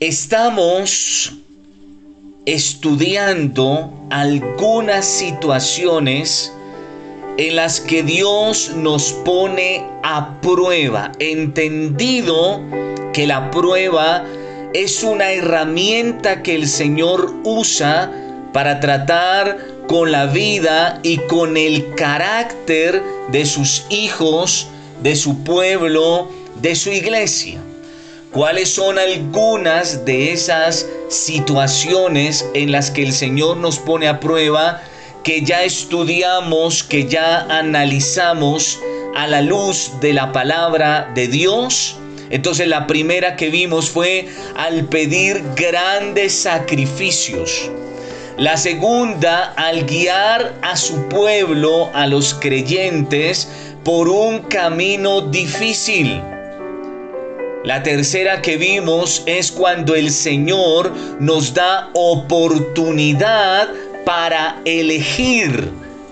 estamos estudiando algunas situaciones en las que Dios nos pone a prueba, entendido que la prueba es una herramienta que el Señor usa para tratar con la vida y con el carácter de sus hijos, de su pueblo, de su iglesia. ¿Cuáles son algunas de esas situaciones en las que el Señor nos pone a prueba? que ya estudiamos, que ya analizamos a la luz de la palabra de Dios. Entonces la primera que vimos fue al pedir grandes sacrificios. La segunda, al guiar a su pueblo, a los creyentes, por un camino difícil. La tercera que vimos es cuando el Señor nos da oportunidad para elegir,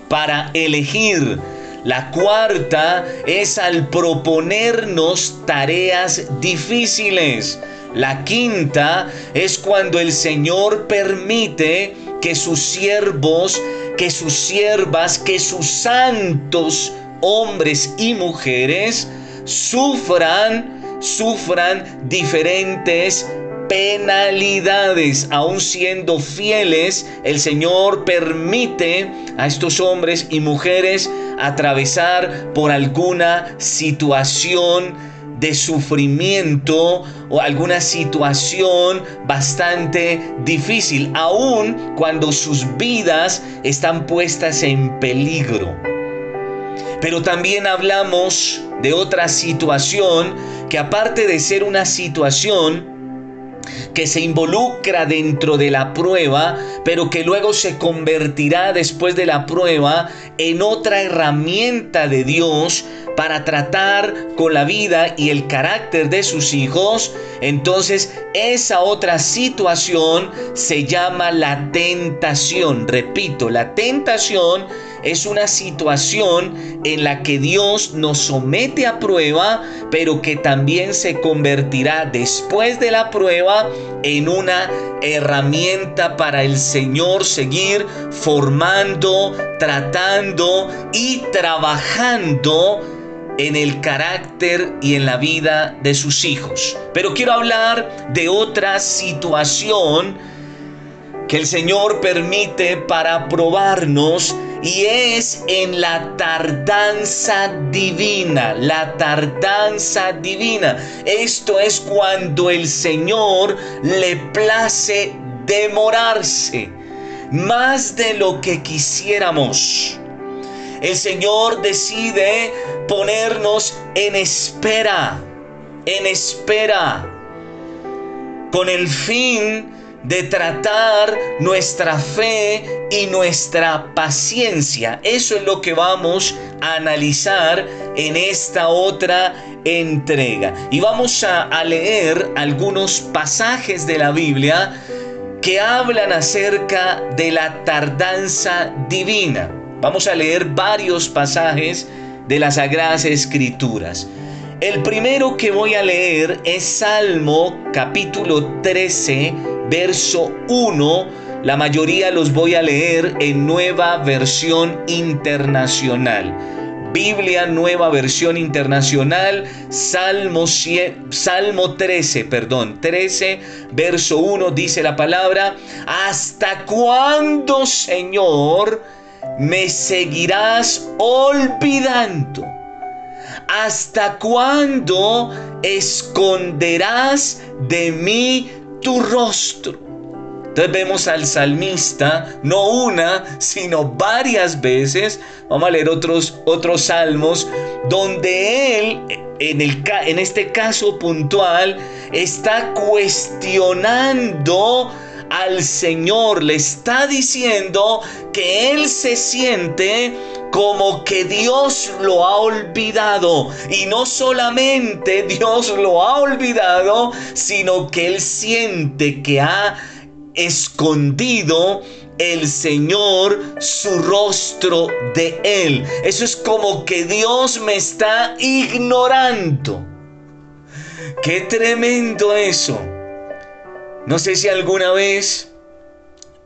para elegir. La cuarta es al proponernos tareas difíciles. La quinta es cuando el Señor permite que sus siervos, que sus siervas, que sus santos hombres y mujeres sufran, sufran diferentes penalidades, aun siendo fieles, el Señor permite a estos hombres y mujeres atravesar por alguna situación de sufrimiento o alguna situación bastante difícil, aun cuando sus vidas están puestas en peligro. Pero también hablamos de otra situación que aparte de ser una situación que se involucra dentro de la prueba, pero que luego se convertirá después de la prueba en otra herramienta de Dios para tratar con la vida y el carácter de sus hijos, entonces esa otra situación se llama la tentación. Repito, la tentación es una situación en la que Dios nos somete a prueba, pero que también se convertirá después de la prueba en una herramienta para el Señor seguir formando, tratando y trabajando en el carácter y en la vida de sus hijos. Pero quiero hablar de otra situación que el Señor permite para probarnos y es en la tardanza divina, la tardanza divina. Esto es cuando el Señor le place demorarse más de lo que quisiéramos. El Señor decide ponernos en espera, en espera, con el fin de tratar nuestra fe y nuestra paciencia. Eso es lo que vamos a analizar en esta otra entrega. Y vamos a, leer algunos pasajes de la Biblia que hablan acerca de la tardanza divina. Vamos a leer varios pasajes de las Sagradas Escrituras. El primero que voy a leer es Salmo capítulo 13, verso 1. La mayoría los voy a leer en nueva versión internacional. Biblia Nueva Versión Internacional, Salmo, Salmo 13, perdón, 13, verso 1 dice la palabra, ¿hasta cuándo, Señor, me seguirás olvidando? ¿Hasta cuándo esconderás de mí tu rostro? Entonces vemos al salmista, no una, sino varias veces. Vamos a leer otros, otros salmos donde él, en, el, en este caso puntual, está cuestionando al Señor, le está diciendo que él se siente como que Dios lo ha olvidado. Y no solamente Dios lo ha olvidado, sino que él siente que ha escondido el Señor su rostro de él. Eso es como que Dios me está ignorando. Qué tremendo eso. No sé si alguna vez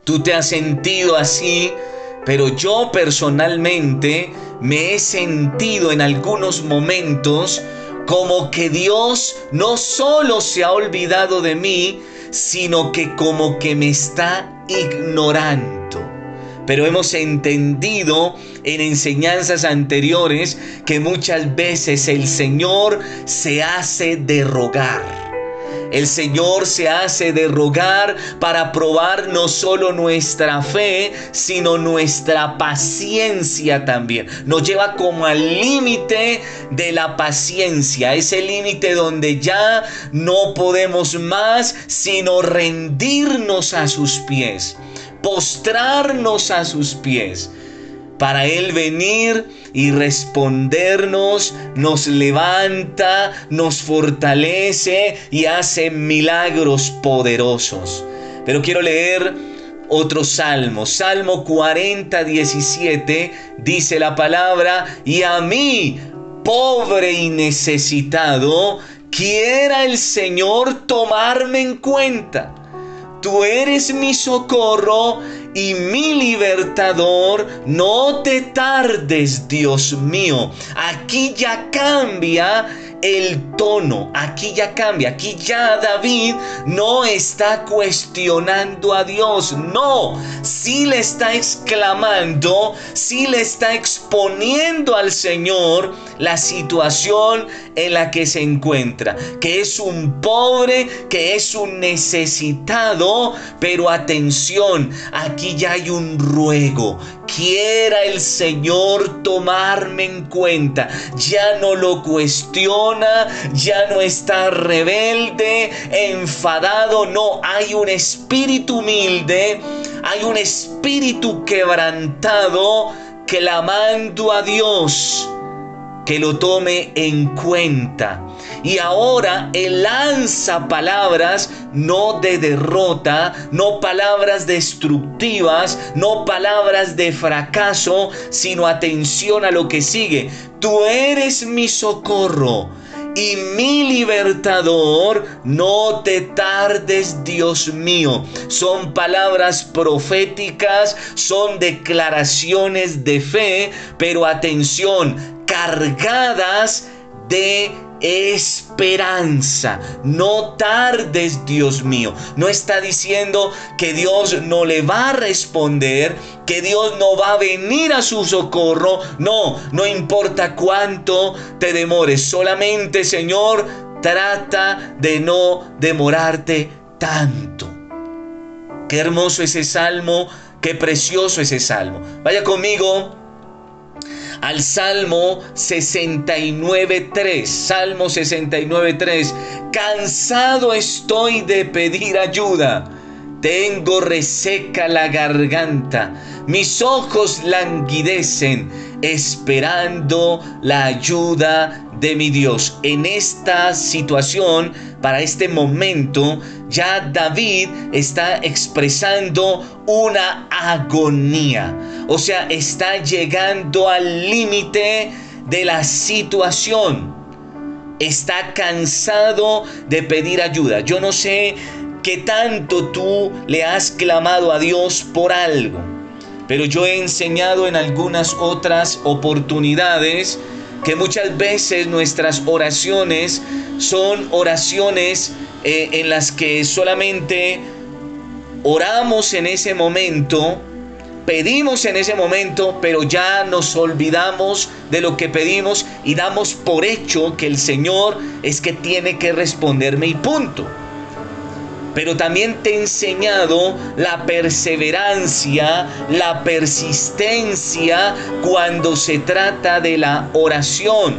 tú te has sentido así, pero yo personalmente me he sentido en algunos momentos como que Dios no solo se ha olvidado de mí, sino que como que me está ignorando. Pero hemos entendido en enseñanzas anteriores que muchas veces el Señor se hace de rogar. El Señor se hace de rogar para probar no solo nuestra fe, sino nuestra paciencia también. Nos lleva como al límite de la paciencia, ese límite donde ya no podemos más, sino rendirnos a sus pies, postrarnos a sus pies para Él venir y respondernos, nos levanta, nos fortalece y hace milagros poderosos. Pero quiero leer otro salmo, Salmo 40, 17, dice la palabra, y a mí, pobre y necesitado, quiera el Señor tomarme en cuenta. Tú eres mi socorro y mi libertador, no te tardes, Dios mío. Aquí ya cambia el tono. Aquí ya cambia. Aquí ya David no está cuestionando a Dios. No, sí le está exclamando, sí le está exponiendo al Señor la situación en la que se encuentra. Que es un pobre, que es un necesitado. Pero atención, aquí ya hay un ruego. Quiera el Señor tomarme en cuenta. Ya no lo ya no está rebelde, enfadado, no, hay un espíritu humilde, hay un espíritu quebrantado clamando a Dios que lo tome en cuenta. Y ahora Él lanza palabras no de derrota, no palabras destructivas, no palabras de fracaso, sino atención a lo que sigue. Tú eres mi socorro y mi libertador, no te tardes, Dios mío. Son palabras proféticas, son declaraciones de fe, pero atención, cargadas de esperanza. No tardes, Dios mío. No está diciendo que Dios no le va a responder, que Dios no va a venir a su socorro. No, no importa cuánto te demores. Solamente, Señor, trata de no demorarte tanto. Qué hermoso ese salmo, qué precioso ese salmo. Vaya conmigo al Salmo 69.3. Salmo 69.3. Cansado estoy de pedir ayuda. Tengo reseca la garganta. Mis ojos languidecen esperando la ayuda de mi Dios. En esta situación, para este momento, ya David está expresando una agonía. O sea, está llegando al límite de la situación. Está cansado de pedir ayuda. Yo no sé qué tanto tú le has clamado a Dios por algo. Pero yo he enseñado en algunas otras oportunidades que muchas veces nuestras oraciones son oraciones eh, en las que solamente oramos en ese momento, pedimos en ese momento, pero ya nos olvidamos de lo que pedimos y damos por hecho que el Señor es que tiene que responderme y punto pero también te he enseñado la perseverancia, la persistencia cuando se trata de la oración.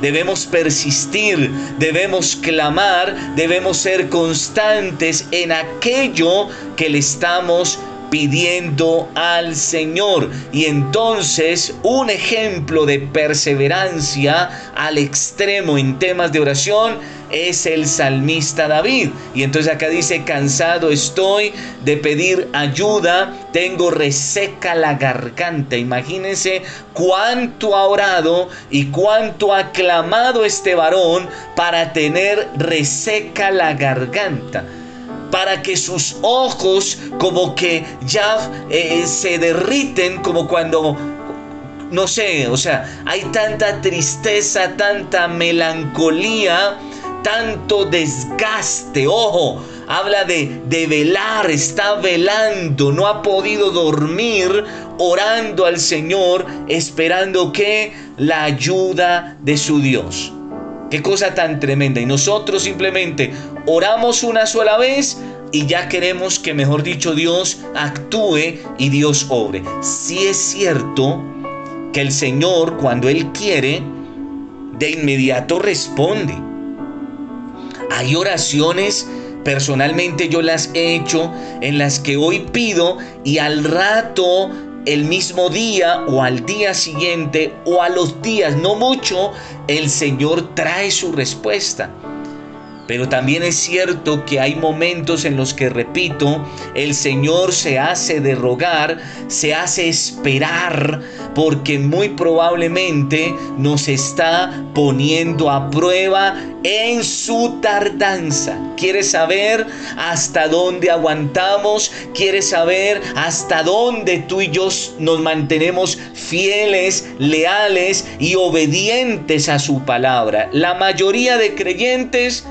Debemos persistir, debemos clamar, debemos ser constantes en aquello que le estamos pidiendo al Señor. Y entonces un ejemplo de perseverancia al extremo en temas de oración es el salmista David. Y entonces acá dice, cansado estoy de pedir ayuda, tengo reseca la garganta. Imagínense cuánto ha orado y cuánto ha clamado este varón para tener reseca la garganta. Para que sus ojos como que ya eh, se derriten como cuando no sé, o sea, hay tanta tristeza, tanta melancolía, tanto desgaste. Ojo, habla de, de, velar, está velando, no ha podido dormir, orando al Señor, esperando que la ayuda de su Dios. Qué cosa tan tremenda. Y nosotros simplemente oramos una sola vez y ya queremos que, mejor dicho, Dios actúe y Dios obre. Si es cierto que el Señor, cuando Él quiere, de inmediato responde. Hay oraciones, personalmente yo las he hecho, en las que hoy pido y al rato el mismo día o al día siguiente o a los días, no mucho, el Señor trae su respuesta. Pero también es cierto que hay momentos en los que, repito, el Señor se hace de rogar, se hace esperar, porque muy probablemente nos está poniendo a prueba en su tardanza. Quiere saber hasta dónde aguantamos, quiere saber hasta dónde tú y yo nos mantenemos fieles, leales y obedientes a su palabra. La mayoría de creyentes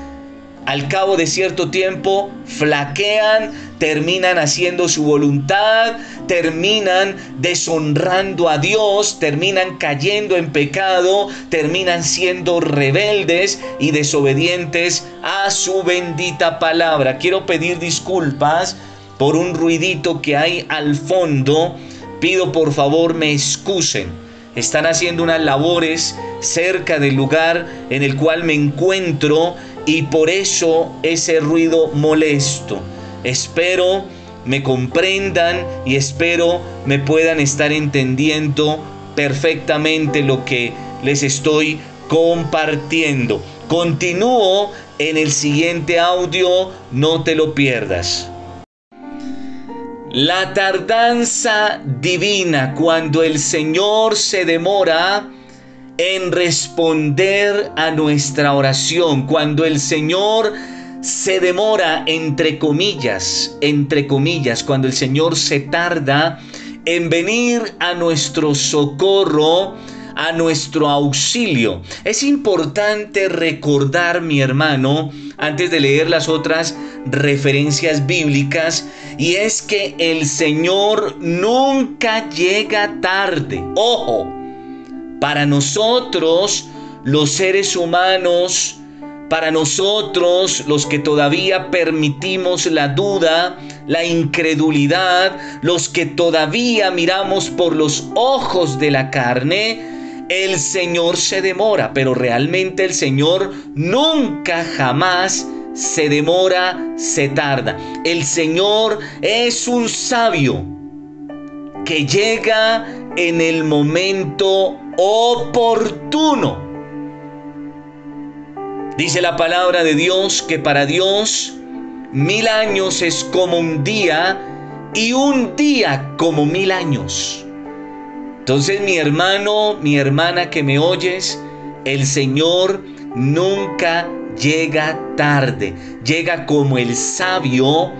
al cabo de cierto tiempo flaquean, terminan haciendo su voluntad, terminan deshonrando a Dios, terminan cayendo en pecado, terminan siendo rebeldes y desobedientes a su bendita palabra. Quiero pedir disculpas por un ruidito que hay al fondo. Pido por favor me excusen. Están haciendo unas labores cerca del lugar en el cual me encuentro y por eso ese ruido molesto. Espero me comprendan y espero me puedan estar entendiendo perfectamente lo que les estoy compartiendo. Continúo en el siguiente audio, no te lo pierdas. La tardanza divina, cuando el Señor se demora, en responder a nuestra oración. Cuando el Señor se demora, entre comillas, entre comillas, cuando el Señor se tarda en venir a nuestro socorro, a nuestro auxilio. Es importante recordar, mi hermano, antes de leer las otras referencias bíblicas, y es que el Señor nunca llega tarde. Ojo, para nosotros, los seres humanos, para nosotros, los que todavía permitimos la duda, la incredulidad, los que todavía miramos por los ojos de la carne, el Señor se demora, pero realmente el Señor nunca jamás se demora, se tarda. El Señor es un sabio que llega en el momento oportuno. Dice la palabra de Dios que para Dios mil años es como un día y un día como mil años. Entonces mi hermano, mi hermana que me oyes, el Señor nunca llega tarde, llega como el sabio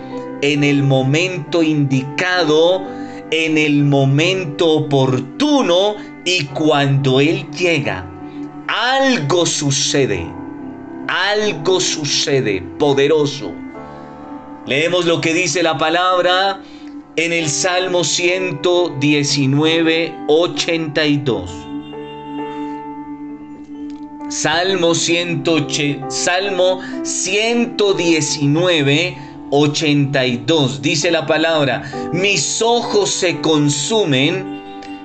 en el momento indicado, en el momento oportuno y cuando Él llega, algo sucede, algo sucede poderoso. Leemos lo que dice la palabra en el Salmo 119, 82. Salmo, 100, Salmo 119, 82. Dice la palabra, mis ojos se consumen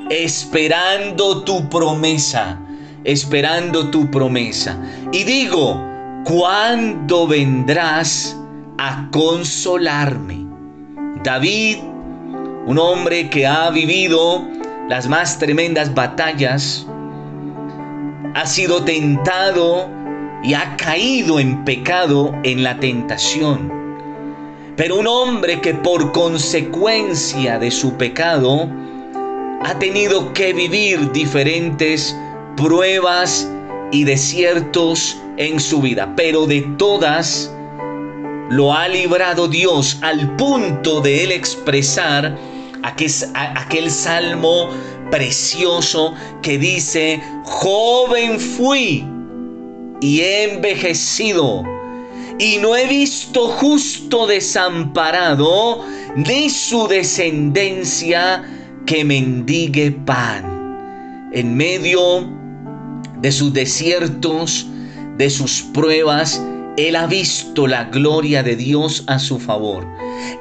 esperando tu promesa, esperando tu promesa. Y digo, ¿cuándo vendrás a consolarme? David, un hombre que ha vivido las más tremendas batallas, ha sido tentado y ha caído en pecado en la tentación. Pero un hombre que por consecuencia de su pecado ha tenido que vivir diferentes pruebas y desiertos en su vida, pero de todas lo ha librado Dios al punto de él expresar aquel, aquel salmo precioso que dice, joven fui y he envejecido y no he visto justo desamparado, ni su descendencia que mendigue pan. En medio de sus desiertos, de sus pruebas, él ha visto la gloria de Dios a su favor.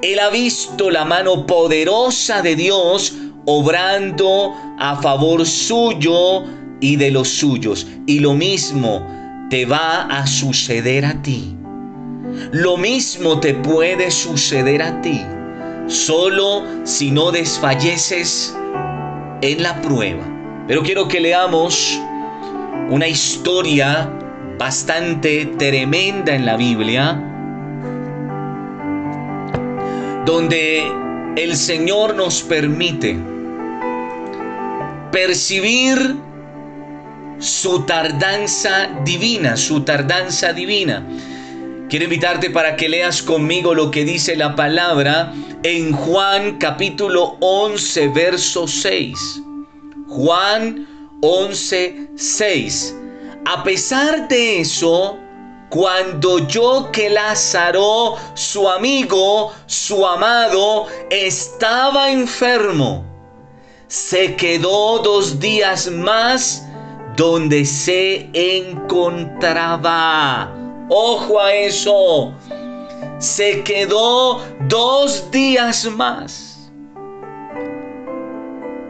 Él ha visto la mano poderosa de Dios obrando a favor suyo y de los suyos. Y lo mismo te va a suceder a ti. Lo mismo te puede suceder a ti. Solo si no desfalleces en la prueba. Pero quiero que leamos una historia bastante tremenda en la Biblia, donde el Señor nos permite percibir su tardanza divina, su tardanza divina. Quiero invitarte para que leas conmigo lo que dice la palabra en Juan capítulo 11, verso 6. Juan 11, 6. A pesar de eso, cuando yo que Lázaro, su amigo, su amado, estaba enfermo, se quedó dos días más donde se encontraba. Ojo a eso. Se quedó dos días más.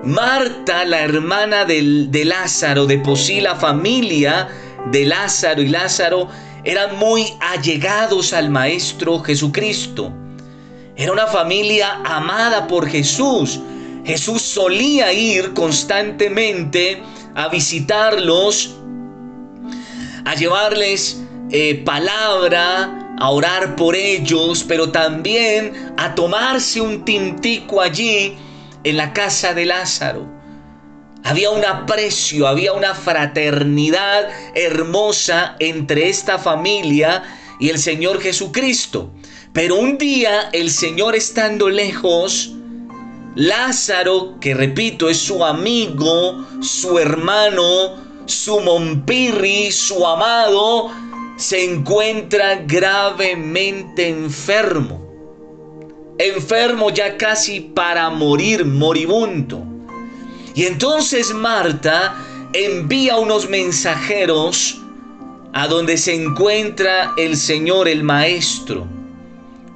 Marta, la hermana de Lázaro, de por sí la familia de Lázaro y Lázaro eran muy allegados al Maestro Jesucristo. Era una familia amada por Jesús. Jesús solía ir constantemente a visitarlos, a llevarles eh, palabra, a orar por ellos, pero también a tomarse un tintico allí en la casa de Lázaro. Había un aprecio, había una fraternidad hermosa entre esta familia y el Señor Jesucristo. Pero un día el Señor estando lejos, Lázaro, que repito, es su amigo, su hermano, su monpirri, su amado, se encuentra gravemente enfermo enfermo ya casi para morir, moribundo. Y entonces Marta envía unos mensajeros a donde se encuentra el Señor, el Maestro,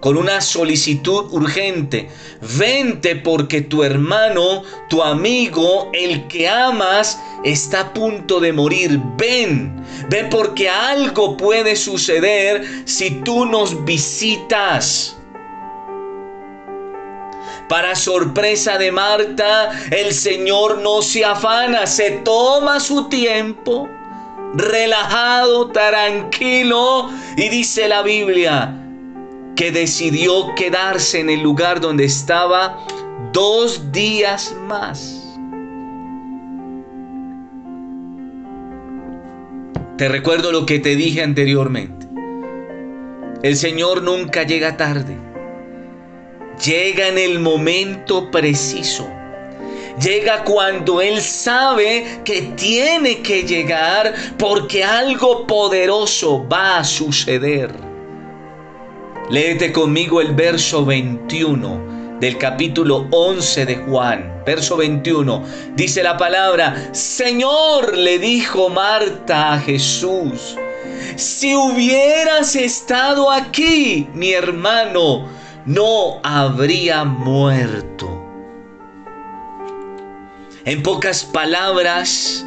con una solicitud urgente. Vente porque tu hermano, tu amigo, el que amas, está a punto de morir. Ven, ven porque algo puede suceder si tú nos visitas. Para sorpresa de Marta, el Señor no se afana, se toma su tiempo, relajado, tranquilo, y dice la Biblia que decidió quedarse en el lugar donde estaba dos días más. Te recuerdo lo que te dije anteriormente. El Señor nunca llega tarde llega en el momento preciso. Llega cuando Él sabe que tiene que llegar porque algo poderoso va a suceder. Léete conmigo el verso 21 del capítulo 11 de Juan. Verso 21. Dice la palabra, Señor, le dijo Marta a Jesús, si hubieras estado aquí, mi hermano, no habría muerto. En pocas palabras,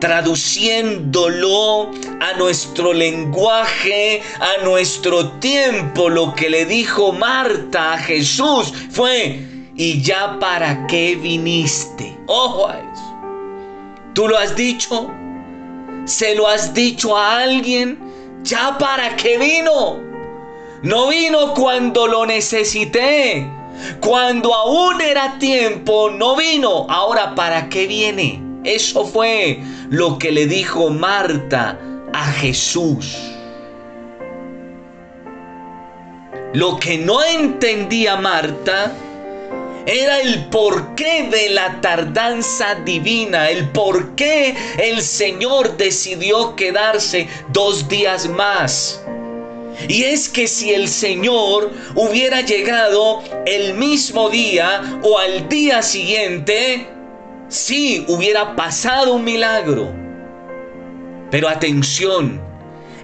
traduciéndolo a nuestro lenguaje, a nuestro tiempo, lo que le dijo Marta a Jesús fue, ¿y ya para qué viniste? Ojo a eso. ¿Tú lo has dicho? ¿Se lo has dicho a alguien? ¿Ya para qué vino? No vino cuando lo necesité. Cuando aún era tiempo, no vino. Ahora, ¿para qué viene? Eso fue lo que le dijo Marta a Jesús. Lo que no entendía Marta era el porqué de la tardanza divina, el por qué el Señor decidió quedarse dos días más. Y es que si el Señor hubiera llegado el mismo día o al día siguiente, sí hubiera pasado un milagro. Pero atención,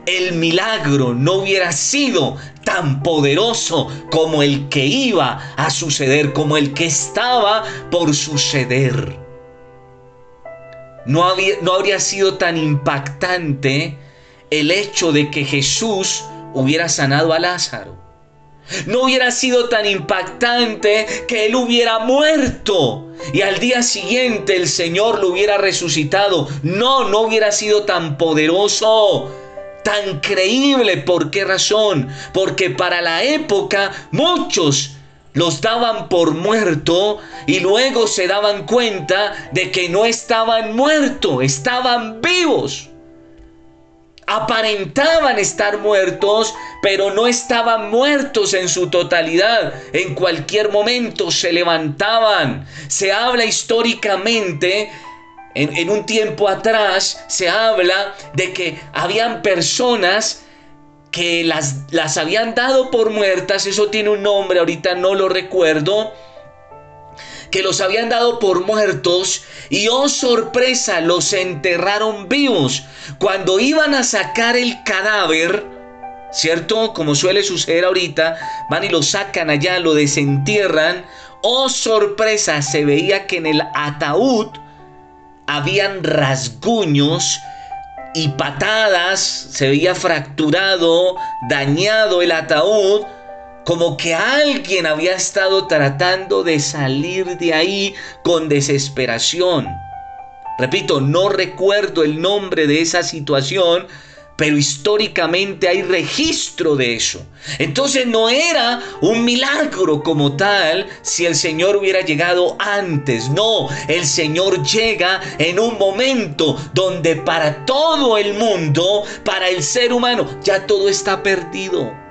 el milagro no hubiera sido tan poderoso como el que iba a suceder, como el que estaba por suceder. No, no habría sido tan impactante el hecho de que Jesús hubiera sanado a Lázaro. No hubiera sido tan impactante que él hubiera muerto y al día siguiente el Señor lo hubiera resucitado. No, no hubiera sido tan poderoso tan creíble. ¿Por qué razón? Porque para la época muchos los daban por muerto y luego se daban cuenta de que no estaban muertos, estaban vivos. Aparentaban estar muertos, pero no estaban muertos en su totalidad. En cualquier momento se levantaban. Se habla históricamente en, un tiempo atrás se habla de que habían personas que las, las habían dado por muertas, eso tiene un nombre, ahorita no lo recuerdo, que los habían dado por muertos y oh sorpresa, los enterraron vivos. Cuando iban a sacar el cadáver, ¿cierto? Como suele suceder ahorita, van y lo sacan allá, lo desentierran. Oh sorpresa, se veía que en el ataúd habían rasguños y patadas, se veía fracturado, dañado el ataúd, como que alguien había estado tratando de salir de ahí con desesperación. Repito, no recuerdo el nombre de esa situación, pero históricamente hay registro de eso. Entonces no era un milagro como tal si el Señor hubiera llegado antes. No, el Señor llega en un momento donde para todo el mundo, para el ser humano, ya todo está perdido.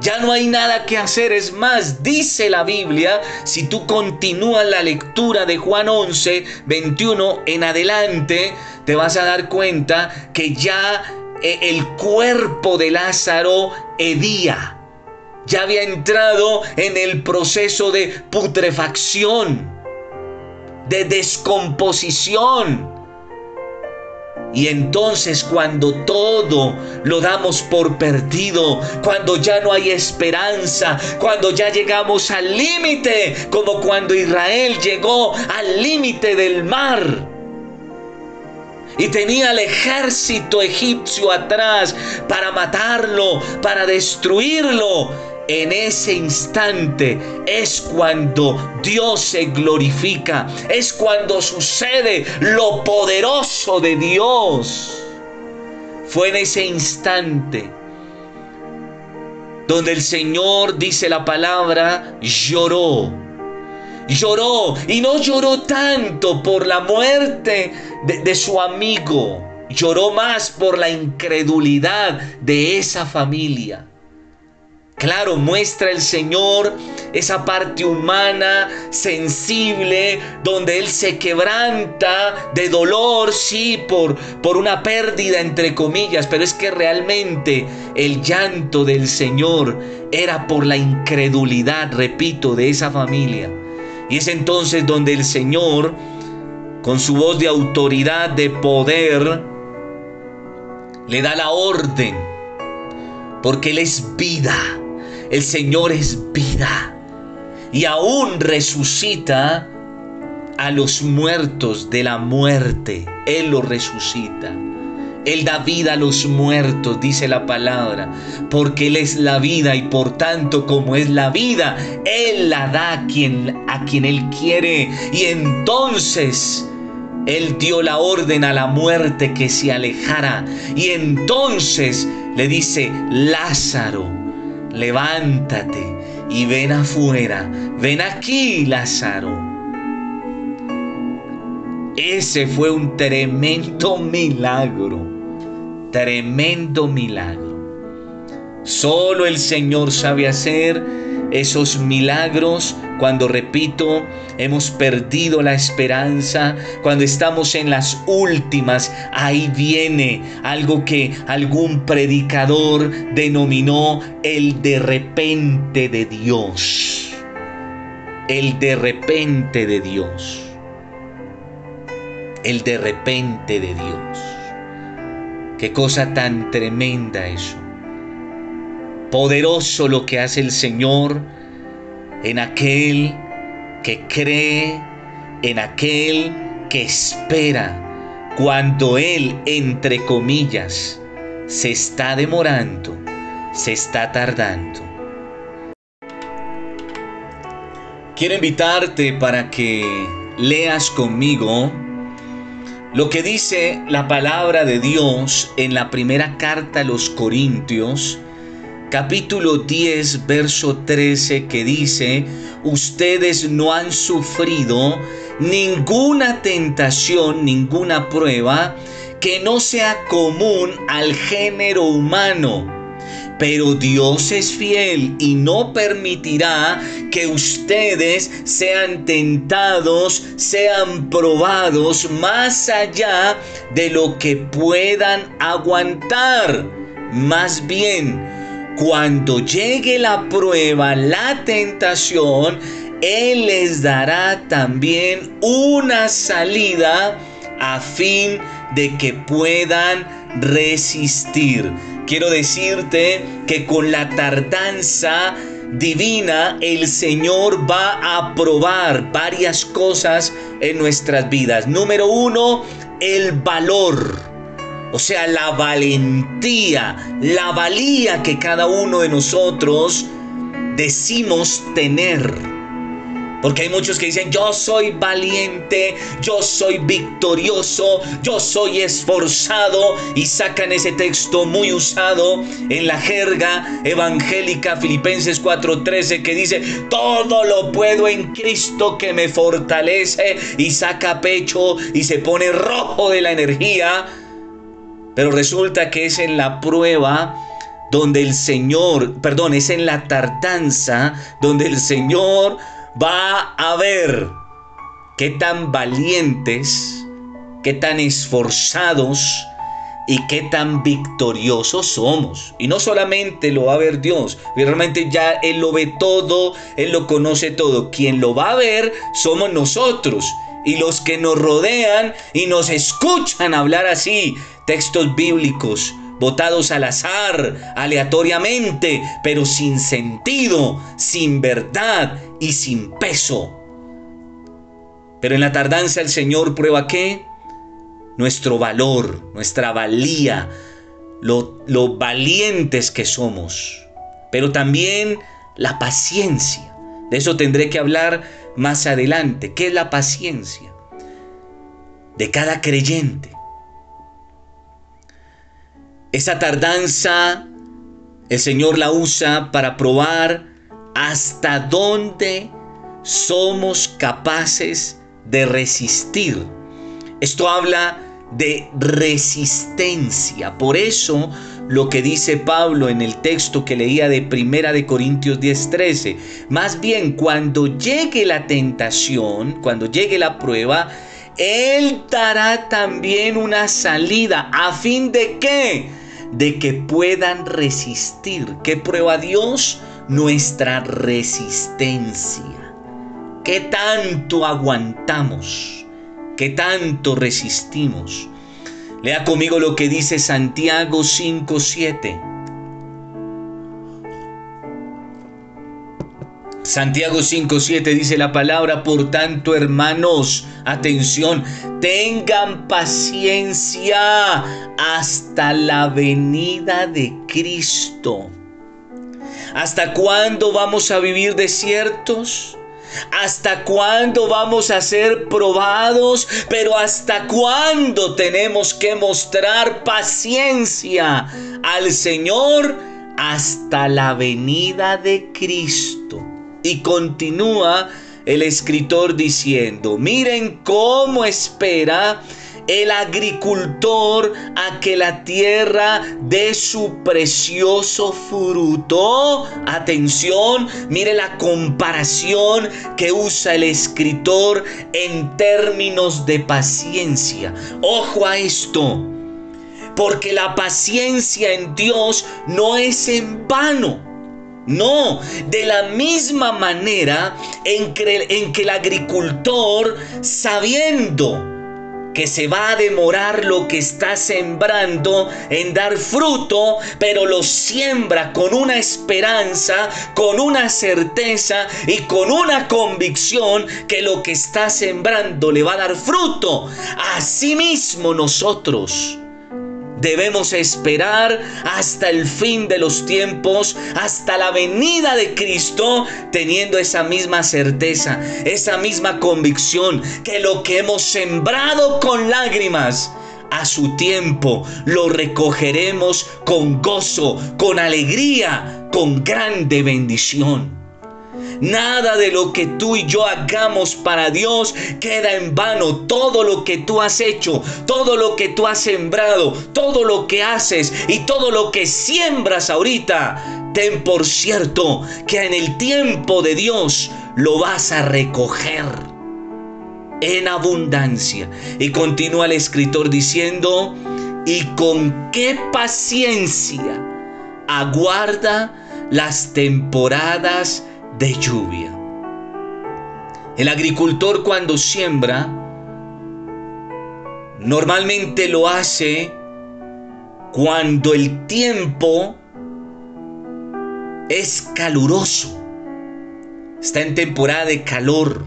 Ya no hay nada que hacer. Es más, dice la Biblia, si tú continúas la lectura de Juan 11, 21 en adelante, te vas a dar cuenta que ya eh, el cuerpo de Lázaro hedía. Ya había entrado en el proceso de putrefacción, de descomposición. Y entonces cuando todo lo damos por perdido, cuando ya no hay esperanza, cuando ya llegamos al límite, como cuando Israel llegó al límite del mar, y tenía el ejército egipcio atrás para matarlo, para destruirlo. En ese instante es cuando Dios se glorifica, es cuando sucede lo poderoso de Dios. Fue en ese instante donde el Señor, dice la palabra, lloró. Lloró y no lloró tanto por la muerte de, su amigo. Lloró más por la incredulidad de esa familia. Claro, muestra el Señor esa parte humana, sensible, donde Él se quebranta de dolor, sí, por, por una pérdida, entre comillas, pero es que realmente el llanto del Señor era por la incredulidad, repito, de esa familia. Y es entonces donde el Señor, con su voz de autoridad, de poder, le da la orden, porque Él es vida el Señor es vida y aún resucita a los muertos de la muerte. Él los resucita. Él da vida a los muertos, dice la palabra, porque Él es la vida y por tanto como es la vida, Él la da a quien, a quien Él quiere. Y entonces Él dio la orden a la muerte que se alejara. Y entonces le dice, Lázaro, levántate y ven afuera, ven aquí, Lázaro. Ese fue un tremendo milagro, tremendo milagro. Solo el Señor sabe hacer esos milagros cuando, repito, hemos perdido la esperanza, cuando estamos en las últimas, ahí viene algo que algún predicador denominó el de repente de Dios. El de repente de Dios. El de repente de Dios. Qué cosa tan tremenda eso. Poderoso lo que hace el Señor en aquel que cree, en aquel que espera, cuando Él, entre comillas, se está demorando, se está tardando. Quiero invitarte para que leas conmigo lo que dice la palabra de Dios en la primera carta a los Corintios, capítulo 10, verso 13, que dice, ustedes no han sufrido ninguna tentación, ninguna prueba que no sea común al género humano. Pero Dios es fiel y no permitirá que ustedes sean tentados, sean probados más allá de lo que puedan aguantar. Más bien, cuando llegue la prueba, la tentación, Él les dará también una salida a fin de que puedan resistir. Quiero decirte que con la tardanza divina el Señor va a probar varias cosas en nuestras vidas. Número uno, el valor o sea, la valentía, la valía que cada uno de nosotros decimos tener. Porque hay muchos que dicen, yo soy valiente, yo soy victorioso, yo soy esforzado y sacan ese texto muy usado en la jerga evangélica Filipenses 4:13 que dice, todo lo puedo en Cristo que me fortalece y saca pecho y se pone rojo de la energía pero resulta que es en la prueba donde el Señor, perdón, es en la tardanza donde el Señor va a ver qué tan valientes, qué tan esforzados y qué tan victoriosos somos. Y no solamente lo va a ver Dios, realmente ya Él lo ve todo, Él lo conoce todo. Quien lo va a ver somos nosotros y los que nos rodean y nos escuchan hablar así textos bíblicos votados al azar, aleatoriamente, pero sin sentido, sin verdad y sin peso. Pero en la tardanza el Señor prueba qué? Nuestro valor, nuestra valía, lo, lo valientes que somos, pero también la paciencia. De eso tendré que hablar más adelante. ¿Qué es la paciencia? De cada creyente. Esa tardanza el Señor la usa para probar hasta dónde somos capaces de resistir. Esto habla de resistencia. Por eso lo que dice Pablo en el texto que leía de Primera de Corintios 10:13, más bien cuando llegue la tentación, cuando llegue la prueba, él dará también una salida a fin de qué? De que puedan resistir. ¿Qué prueba Dios? Nuestra resistencia. ¿Qué tanto aguantamos? ¿Qué tanto resistimos? Lea conmigo lo que dice Santiago 5.7. Santiago 5.7 dice la palabra, por tanto hermanos, atención, tengan paciencia hasta la venida de Cristo. ¿Hasta cuándo vamos a vivir desiertos? ¿Hasta cuándo vamos a ser probados? Pero ¿hasta cuándo tenemos que mostrar paciencia al Señor? Hasta la venida de Cristo. Y continúa el escritor diciendo, miren cómo espera el agricultor a que la tierra dé su precioso fruto. Atención, mire la comparación que usa el escritor en términos de paciencia. Ojo a esto, porque la paciencia en Dios no es en vano. No, de la misma manera en que, el agricultor, sabiendo que se va a demorar lo que está sembrando en dar fruto, pero lo siembra con una esperanza, con una certeza y con una convicción que lo que está sembrando le va a dar fruto. Asimismo nosotros Debemos esperar hasta el fin de los tiempos, hasta la venida de Cristo, teniendo esa misma certeza, esa misma convicción, que lo que hemos sembrado con lágrimas, a su tiempo lo recogeremos con gozo, con alegría, con grande bendición. Nada de lo que tú y yo hagamos para Dios queda en vano. Todo lo que tú has hecho, todo lo que tú has sembrado, todo lo que haces y todo lo que siembras ahorita, ten por cierto que en el tiempo de Dios lo vas a recoger en abundancia. Y continúa el escritor diciendo, y con qué paciencia aguarda las temporadas de lluvia. El agricultor cuando siembra, normalmente lo hace cuando el tiempo es caluroso. Está en temporada de calor.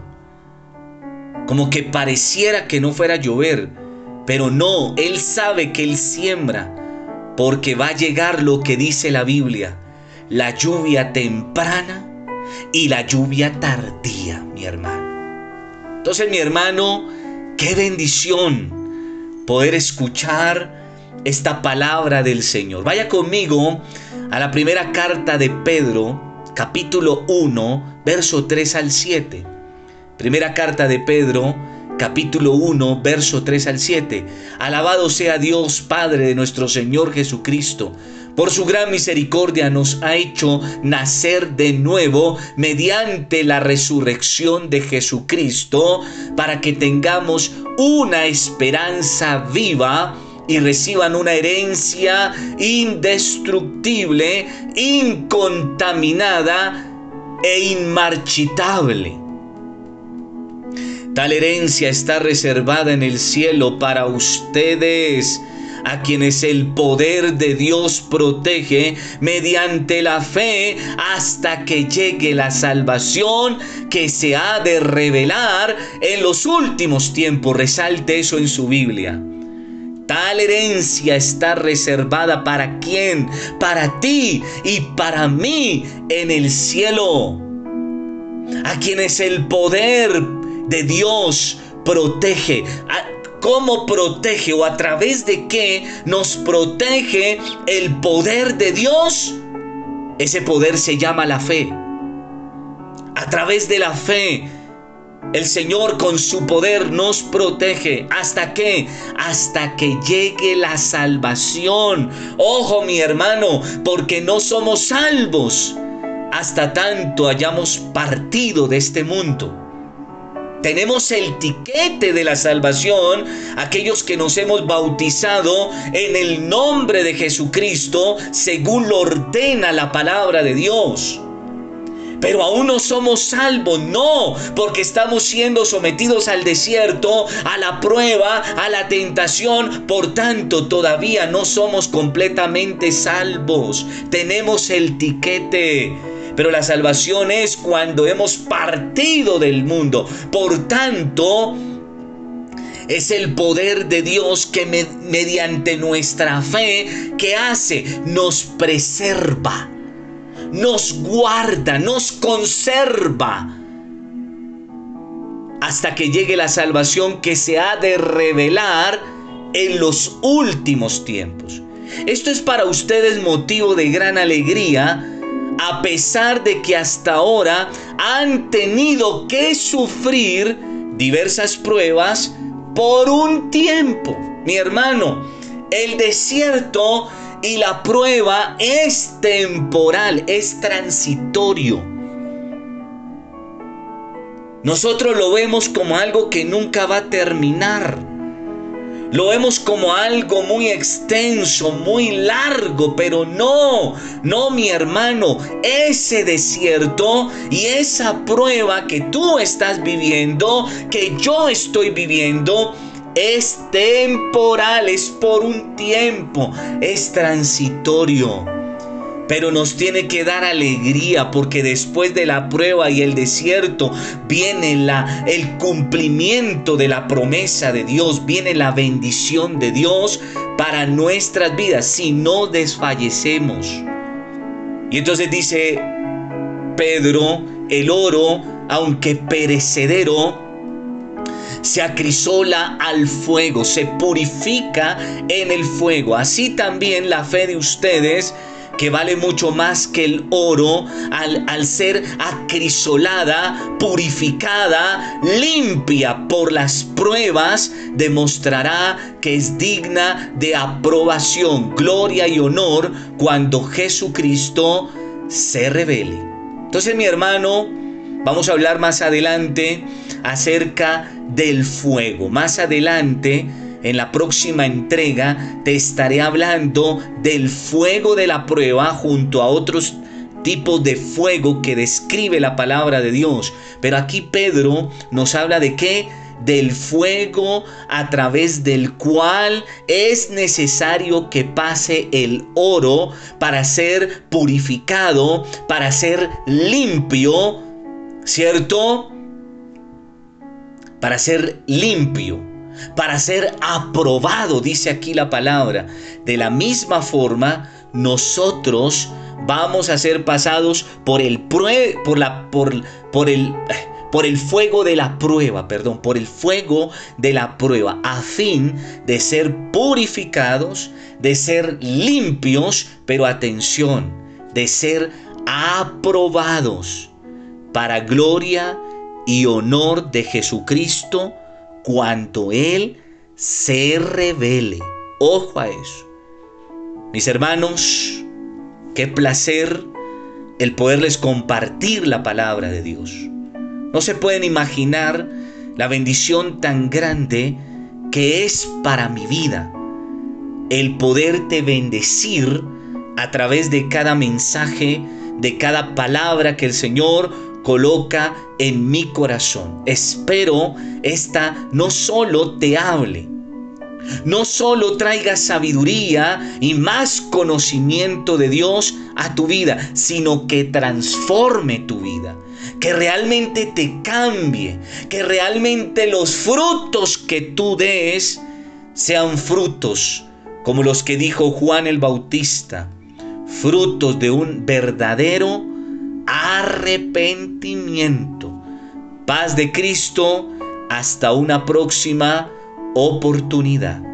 Como que pareciera que no fuera a llover. Pero no, él sabe que él siembra. Porque va a llegar lo que dice la Biblia. La lluvia temprana y la lluvia tardía, mi hermano. Entonces, mi hermano, qué bendición poder escuchar esta palabra del Señor. Vaya conmigo a la primera carta de Pedro, capítulo 1, verso 3 al 7. Primera carta de Pedro, capítulo 1, verso 3 al 7. Alabado sea Dios, Padre de nuestro Señor Jesucristo por su gran misericordia nos ha hecho nacer de nuevo mediante la resurrección de Jesucristo para que tengamos una esperanza viva y reciban una herencia indestructible, incontaminada e inmarchitable. Tal herencia está reservada en el cielo para ustedes a quienes el poder de Dios protege mediante la fe hasta que llegue la salvación que se ha de revelar en los últimos tiempos. Resalte eso en su Biblia. Tal herencia está reservada para quién? Para ti y para mí en el cielo. A quienes el poder de Dios protege. ¿Cómo protege o a través de qué nos protege el poder de Dios? Ese poder se llama la fe. A través de la fe, el Señor con su poder nos protege. ¿Hasta qué? Hasta que llegue la salvación. Ojo mi hermano, porque no somos salvos hasta tanto hayamos partido de este mundo. Tenemos el tiquete de la salvación, aquellos que nos hemos bautizado en el nombre de Jesucristo, según lo ordena la palabra de Dios. Pero aún no somos salvos, no, porque estamos siendo sometidos al desierto, a la prueba, a la tentación. Por tanto, todavía no somos completamente salvos. Tenemos el tiquete pero la salvación es cuando hemos partido del mundo. Por tanto, es el poder de Dios que mediante nuestra fe, que hace? Nos preserva, nos guarda, nos conserva hasta que llegue la salvación que se ha de revelar en los últimos tiempos. Esto es para ustedes motivo de gran alegría a pesar de que hasta ahora han tenido que sufrir diversas pruebas por un tiempo. Mi hermano, el desierto y la prueba es temporal, es transitorio. Nosotros lo vemos como algo que nunca va a terminar. Lo vemos como algo muy extenso, muy largo, pero no, no mi hermano, ese desierto y esa prueba que tú estás viviendo, que yo estoy viviendo, es temporal, es por un tiempo, es transitorio. Pero nos tiene que dar alegría porque después de la prueba y el desierto viene la, el cumplimiento de la promesa de Dios, viene la bendición de Dios para nuestras vidas si no desfallecemos. Y entonces dice Pedro, el oro, aunque perecedero, se acrisola al fuego, se purifica en el fuego. Así también la fe de ustedes que vale mucho más que el oro, al, al, ser acrisolada, purificada, limpia por las pruebas, demostrará que es digna de aprobación, gloria y honor cuando Jesucristo se revele. Entonces mi hermano, vamos a hablar más adelante acerca del fuego. Más adelante, en la próxima entrega, te estaré hablando del fuego de la prueba junto a otros tipos de fuego que describe la palabra de Dios. Pero aquí Pedro nos habla de qué? Del fuego a través del cual es necesario que pase el oro para ser purificado, para ser limpio, ¿cierto? para ser limpio, para ser aprobado, dice aquí la palabra. De la misma forma, nosotros vamos a ser pasados por el por la por, por el por el fuego de la prueba, perdón, por el fuego de la prueba, a fin de ser purificados, de ser limpios, pero atención, de ser aprobados para gloria y honor de Jesucristo cuanto Él se revele. Ojo a eso. Mis hermanos, qué placer el poderles compartir la palabra de Dios. No se pueden imaginar la bendición tan grande que es para mi vida el poderte bendecir a través de cada mensaje, de cada palabra que el Señor coloca en mi corazón. Espero esta no solo te hable, no solo traiga sabiduría y más conocimiento de Dios a tu vida, sino que transforme tu vida, que realmente te cambie, que realmente los frutos que tú des sean frutos como los que dijo Juan el Bautista, frutos de un verdadero arrepentimiento. Paz de Cristo hasta una próxima oportunidad.